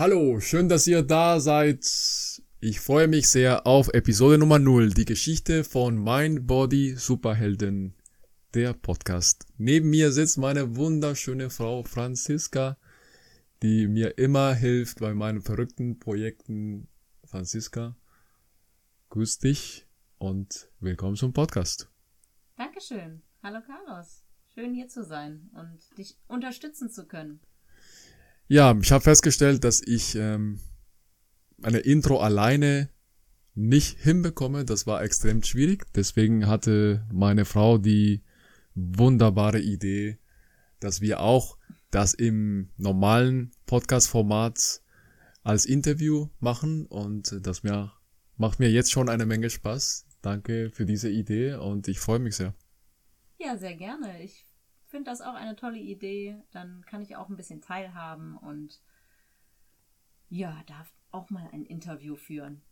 Hallo, schön, dass ihr da seid. Ich freue mich sehr auf Episode Nummer 0, die Geschichte von Mind Body Superhelden, der Podcast. Neben mir sitzt meine wunderschöne Frau Franziska, die mir immer hilft bei meinen verrückten Projekten. Franziska, grüß dich und willkommen zum Podcast. Dankeschön. Hallo Carlos. Schön hier zu sein und dich unterstützen zu können. Ja, ich habe festgestellt, dass ich ähm, eine Intro alleine nicht hinbekomme. Das war extrem schwierig. Deswegen hatte meine Frau die wunderbare Idee, dass wir auch das im normalen Podcast-Format als Interview machen und das mir, macht mir jetzt schon eine Menge Spaß. Danke für diese Idee und ich freue mich sehr. Ja, sehr gerne. Ich finde das auch eine tolle Idee. Dann kann ich auch ein bisschen teilhaben und ja, darf auch mal ein Interview führen.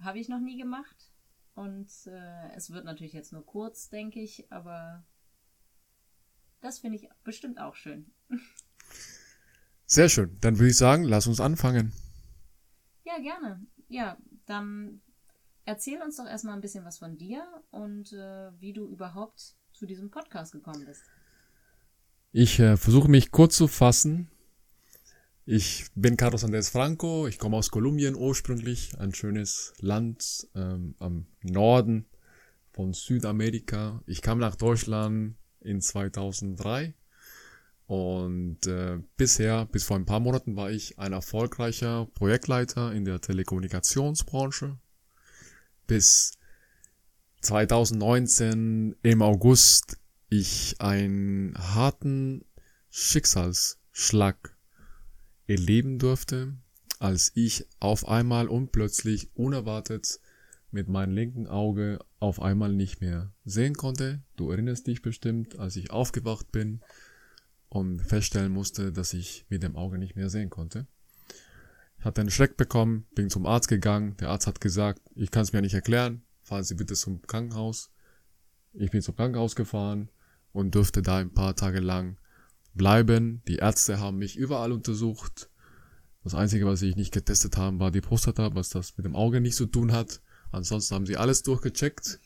Habe ich noch nie gemacht. Und äh, es wird natürlich jetzt nur kurz, denke ich, aber das finde ich bestimmt auch schön. Sehr schön. Dann würde ich sagen, lass uns anfangen. Ja, gerne. Ja, dann erzähl uns doch erstmal ein bisschen was von dir und äh, wie du überhaupt zu diesem Podcast gekommen bist. Ich äh, versuche mich kurz zu fassen. Ich bin Carlos Andrés Franco, ich komme aus Kolumbien ursprünglich, ein schönes Land ähm, am Norden von Südamerika. Ich kam nach Deutschland in 2003 und äh, bisher, bis vor ein paar Monaten, war ich ein erfolgreicher Projektleiter in der Telekommunikationsbranche. Bis 2019 im August ich einen harten Schicksalsschlag erleben durfte, als ich auf einmal und plötzlich unerwartet mit meinem linken Auge auf einmal nicht mehr sehen konnte. Du erinnerst dich bestimmt, als ich aufgewacht bin und feststellen musste, dass ich mit dem Auge nicht mehr sehen konnte. Ich hatte einen Schreck bekommen, bin zum Arzt gegangen. Der Arzt hat gesagt, ich kann es mir nicht erklären, fahren Sie bitte zum Krankenhaus. Ich bin zum Krankenhaus gefahren und durfte da ein paar Tage lang bleiben. Die Ärzte haben mich überall untersucht. Das Einzige, was ich nicht getestet haben, war die Prostata, was das mit dem Auge nicht zu tun hat. Ansonsten haben sie alles durchgecheckt.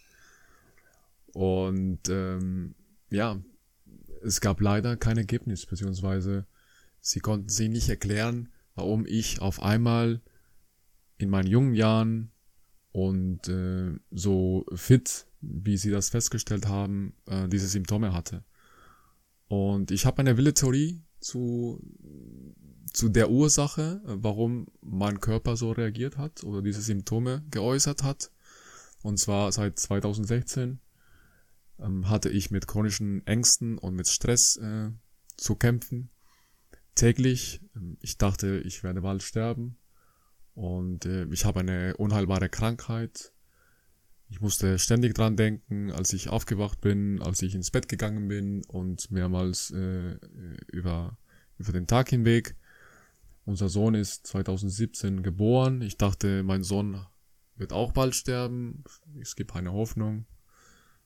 Und ähm, ja, es gab leider kein Ergebnis, beziehungsweise sie konnten sich nicht erklären, warum ich auf einmal in meinen jungen Jahren und äh, so fit wie sie das festgestellt haben, äh, diese Symptome hatte. Und ich habe eine wilde Theorie zu, zu der Ursache, warum mein Körper so reagiert hat oder diese Symptome geäußert hat. Und zwar seit 2016 ähm, hatte ich mit chronischen Ängsten und mit Stress äh, zu kämpfen. Täglich. Ähm, ich dachte, ich werde bald sterben. Und äh, ich habe eine unheilbare Krankheit ich musste ständig dran denken, als ich aufgewacht bin, als ich ins Bett gegangen bin und mehrmals äh, über, über den Tag hinweg. Unser Sohn ist 2017 geboren. Ich dachte, mein Sohn wird auch bald sterben. Es gibt keine Hoffnung.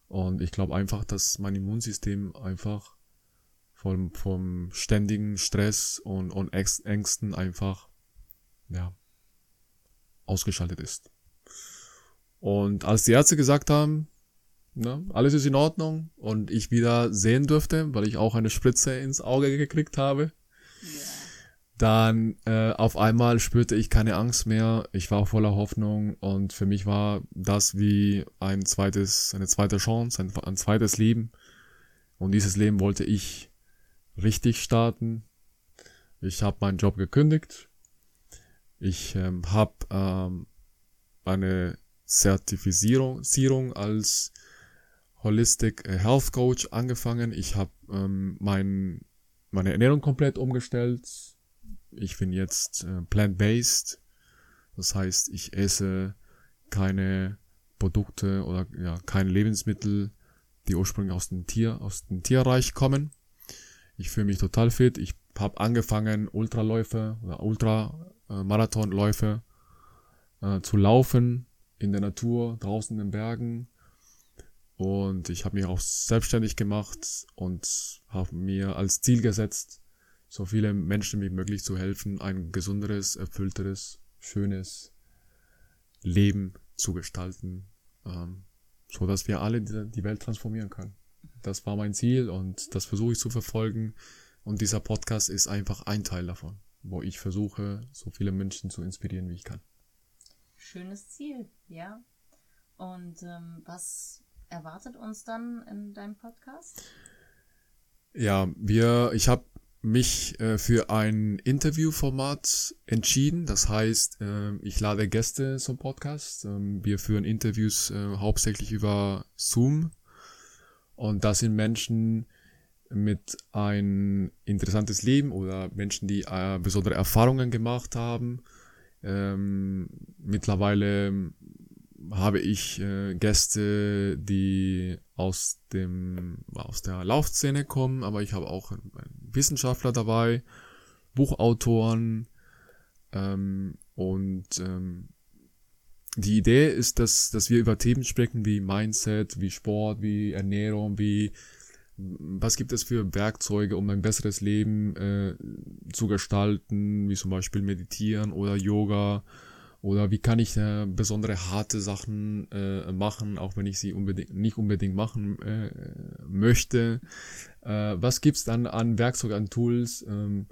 Und ich glaube einfach, dass mein Immunsystem einfach vom, vom ständigen Stress und, und Ängsten einfach, ja, ausgeschaltet ist. Und als die Ärzte gesagt haben, ne, alles ist in Ordnung und ich wieder sehen durfte, weil ich auch eine Spritze ins Auge gekriegt habe, yeah. dann äh, auf einmal spürte ich keine Angst mehr. Ich war voller Hoffnung und für mich war das wie ein zweites, eine zweite Chance, ein, ein zweites Leben. Und dieses Leben wollte ich richtig starten. Ich habe meinen Job gekündigt. Ich ähm, habe ähm, eine Zertifizierung als Holistic Health Coach angefangen. Ich habe ähm, mein, meine Ernährung komplett umgestellt. Ich bin jetzt äh, plant-based. Das heißt, ich esse keine Produkte oder ja, keine Lebensmittel, die ursprünglich aus dem Tier, aus dem Tierreich kommen. Ich fühle mich total fit. Ich habe angefangen, Ultraläufe oder Ultramarathonläufe äh, zu laufen in der Natur, draußen in den Bergen. Und ich habe mich auch selbstständig gemacht und habe mir als Ziel gesetzt, so viele Menschen wie möglich zu helfen, ein gesunderes, erfüllteres, schönes Leben zu gestalten, ähm, so dass wir alle die, die Welt transformieren können. Das war mein Ziel und das versuche ich zu verfolgen. Und dieser Podcast ist einfach ein Teil davon, wo ich versuche, so viele Menschen zu inspirieren, wie ich kann. Schönes Ziel, ja. Und ähm, was erwartet uns dann in deinem Podcast? Ja, wir, ich habe mich äh, für ein Interviewformat entschieden. Das heißt, äh, ich lade Gäste zum Podcast. Ähm, wir führen Interviews äh, hauptsächlich über Zoom. Und das sind Menschen mit ein interessantes Leben oder Menschen, die äh, besondere Erfahrungen gemacht haben. Ähm, mittlerweile habe ich äh, Gäste, die aus dem aus der Laufszene kommen, aber ich habe auch Wissenschaftler dabei, Buchautoren ähm, und ähm, die Idee ist, dass dass wir über Themen sprechen wie Mindset, wie Sport, wie Ernährung, wie was gibt es für Werkzeuge, um ein besseres Leben äh, zu gestalten, wie zum Beispiel Meditieren oder Yoga oder wie kann ich äh, besondere harte Sachen äh, machen, auch wenn ich sie unbedingt nicht unbedingt machen äh, möchte. Äh, was gibt's dann an Werkzeugen, an Tools ähm,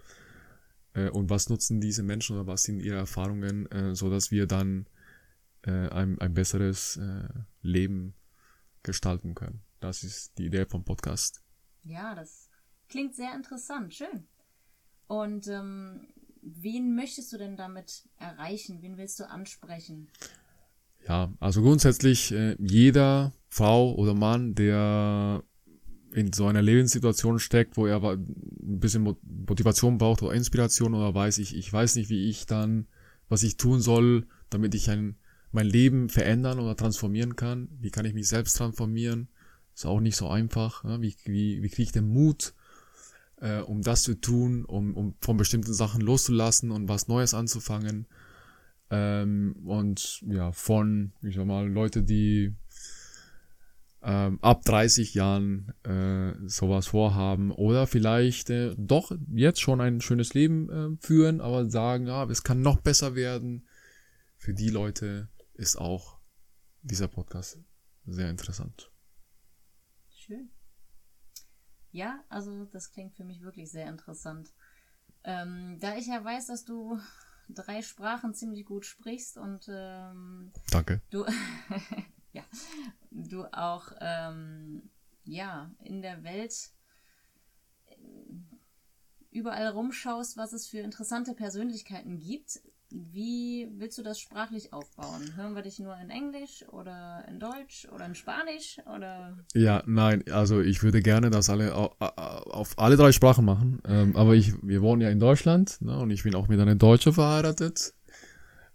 äh, und was nutzen diese Menschen oder was sind ihre Erfahrungen, äh, so dass wir dann äh, ein, ein besseres äh, Leben gestalten können. Das ist die Idee vom Podcast. Ja, das klingt sehr interessant, schön. Und ähm, wen möchtest du denn damit erreichen? Wen willst du ansprechen? Ja, also grundsätzlich äh, jeder Frau oder Mann, der in so einer Lebenssituation steckt, wo er ein bisschen Motivation braucht oder Inspiration oder weiß ich, ich weiß nicht, wie ich dann, was ich tun soll, damit ich ein, mein Leben verändern oder transformieren kann. Wie kann ich mich selbst transformieren? Ist auch nicht so einfach. Ne? Wie, wie, wie kriege ich den Mut, äh, um das zu tun, um, um von bestimmten Sachen loszulassen und was Neues anzufangen. Ähm, und ja, von, ich sag mal, Leute, die ähm, ab 30 Jahren äh, sowas vorhaben oder vielleicht äh, doch jetzt schon ein schönes Leben äh, führen, aber sagen, ja, es kann noch besser werden. Für die Leute ist auch dieser Podcast sehr interessant. Schön. Ja, also das klingt für mich wirklich sehr interessant. Ähm, da ich ja weiß, dass du drei Sprachen ziemlich gut sprichst und ähm, Danke. Du, ja, du auch ähm, ja in der Welt äh, überall rumschaust, was es für interessante Persönlichkeiten gibt, wie willst du das sprachlich aufbauen? Hören wir dich nur in Englisch oder in Deutsch oder in Spanisch oder? Ja, nein, also ich würde gerne das alle auf, alle drei Sprachen machen. Ähm, aber ich, wir wohnen ja in Deutschland ne, und ich bin auch mit einer Deutschen verheiratet.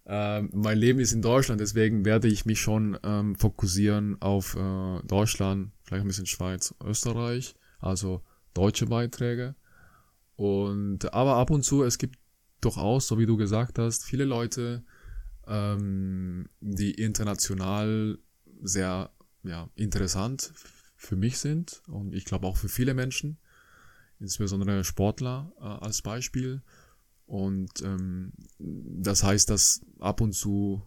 Ähm, mein Leben ist in Deutschland, deswegen werde ich mich schon ähm, fokussieren auf äh, Deutschland, vielleicht ein bisschen Schweiz, Österreich, also deutsche Beiträge. Und aber ab und zu, es gibt durchaus, so wie du gesagt hast, viele Leute, ähm, die international sehr ja, interessant für mich sind und ich glaube auch für viele Menschen, insbesondere Sportler äh, als Beispiel. Und ähm, das heißt, dass ab und zu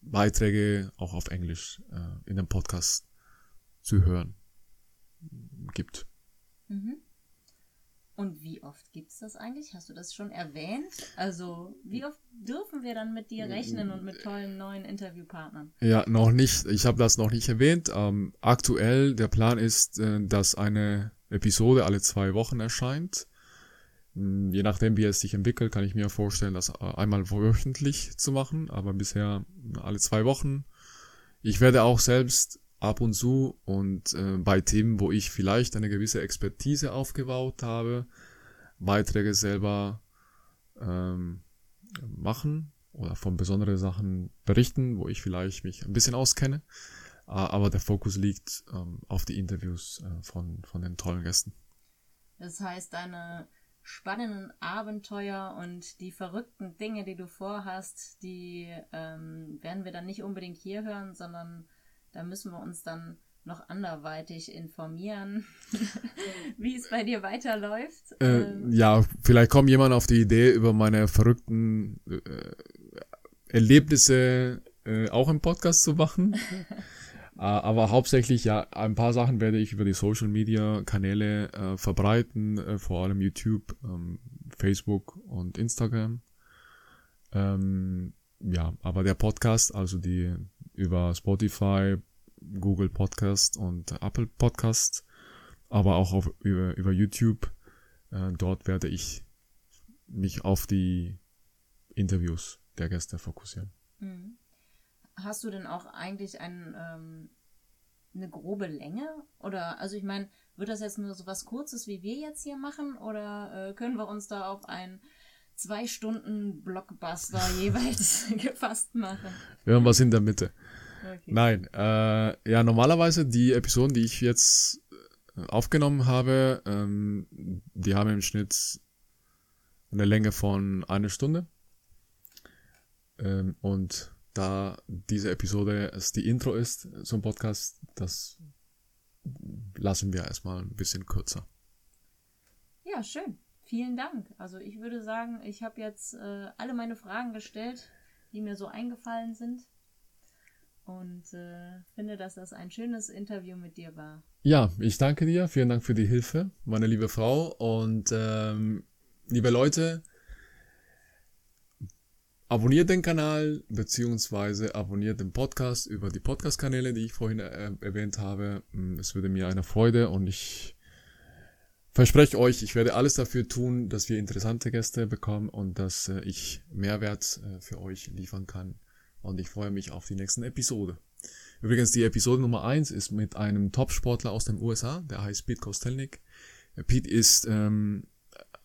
Beiträge auch auf Englisch äh, in dem Podcast zu hören gibt. Mhm. Und wie oft gibt es das eigentlich? Hast du das schon erwähnt? Also, wie oft dürfen wir dann mit dir rechnen und mit tollen neuen Interviewpartnern? Ja, noch nicht. Ich habe das noch nicht erwähnt. Ähm, aktuell, der Plan ist, äh, dass eine Episode alle zwei Wochen erscheint. Hm, je nachdem, wie es sich entwickelt, kann ich mir vorstellen, das äh, einmal wöchentlich zu machen, aber bisher alle zwei Wochen. Ich werde auch selbst ab und zu und äh, bei Themen, wo ich vielleicht eine gewisse Expertise aufgebaut habe, Beiträge selber ähm, machen oder von besonderen Sachen berichten, wo ich vielleicht mich ein bisschen auskenne. Aber der Fokus liegt ähm, auf die Interviews äh, von, von den tollen Gästen. Das heißt, deine spannenden Abenteuer und die verrückten Dinge, die du vorhast, die ähm, werden wir dann nicht unbedingt hier hören, sondern da müssen wir uns dann noch anderweitig informieren, wie es bei dir weiterläuft. Äh, ähm. Ja, vielleicht kommt jemand auf die Idee, über meine verrückten äh, Erlebnisse äh, auch im Podcast zu machen. Äh, aber hauptsächlich, ja, ein paar Sachen werde ich über die Social Media Kanäle äh, verbreiten, äh, vor allem YouTube, ähm, Facebook und Instagram. Ähm, ja, aber der Podcast, also die über Spotify, Google Podcast und Apple Podcast, aber auch auf, über, über YouTube. Äh, dort werde ich mich auf die Interviews der Gäste fokussieren. Mhm. Hast du denn auch eigentlich ein, ähm, eine grobe Länge? Oder, also ich meine, wird das jetzt nur so was Kurzes, wie wir jetzt hier machen? Oder äh, können wir uns da auf ein zwei Stunden Blockbuster jeweils gefasst machen? Wir haben was in der Mitte. Okay. Nein, äh, ja, normalerweise die Episoden, die ich jetzt äh, aufgenommen habe, ähm, die haben im Schnitt eine Länge von einer Stunde. Ähm, und da diese Episode es die Intro ist zum Podcast, das lassen wir erstmal ein bisschen kürzer. Ja, schön. Vielen Dank. Also ich würde sagen, ich habe jetzt äh, alle meine Fragen gestellt, die mir so eingefallen sind. Und äh, finde, dass das ein schönes Interview mit dir war. Ja, ich danke dir. Vielen Dank für die Hilfe, meine liebe Frau. Und ähm, liebe Leute, Abonniert den Kanal beziehungsweise abonniert den Podcast über die Podcast-Kanäle, die ich vorhin äh, erwähnt habe. Mm, es würde mir eine Freude und ich verspreche euch, ich werde alles dafür tun, dass wir interessante Gäste bekommen und dass äh, ich Mehrwert äh, für euch liefern kann. Und ich freue mich auf die nächsten Episode. Übrigens, die Episode Nummer eins ist mit einem Top-Sportler aus den USA, der heißt Pete Kostelnik. Pete ist ähm,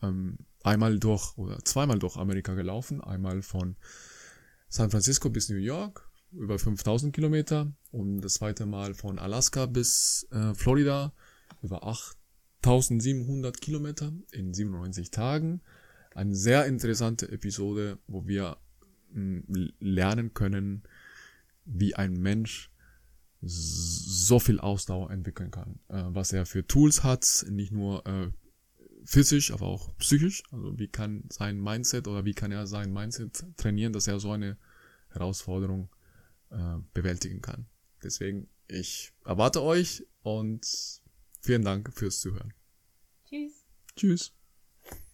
ähm, einmal durch oder zweimal durch Amerika gelaufen. Einmal von San Francisco bis New York, über 5000 Kilometer. Und das zweite Mal von Alaska bis äh, Florida, über 8700 Kilometer in 97 Tagen. Eine sehr interessante Episode, wo wir hm, lernen können, wie ein Mensch so viel Ausdauer entwickeln kann, äh, was er für Tools hat, nicht nur äh, physisch, aber auch psychisch. Also wie kann sein Mindset oder wie kann er sein Mindset trainieren, dass er so eine Herausforderung äh, bewältigen kann. Deswegen, ich erwarte euch und vielen Dank fürs Zuhören. Tschüss. Tschüss.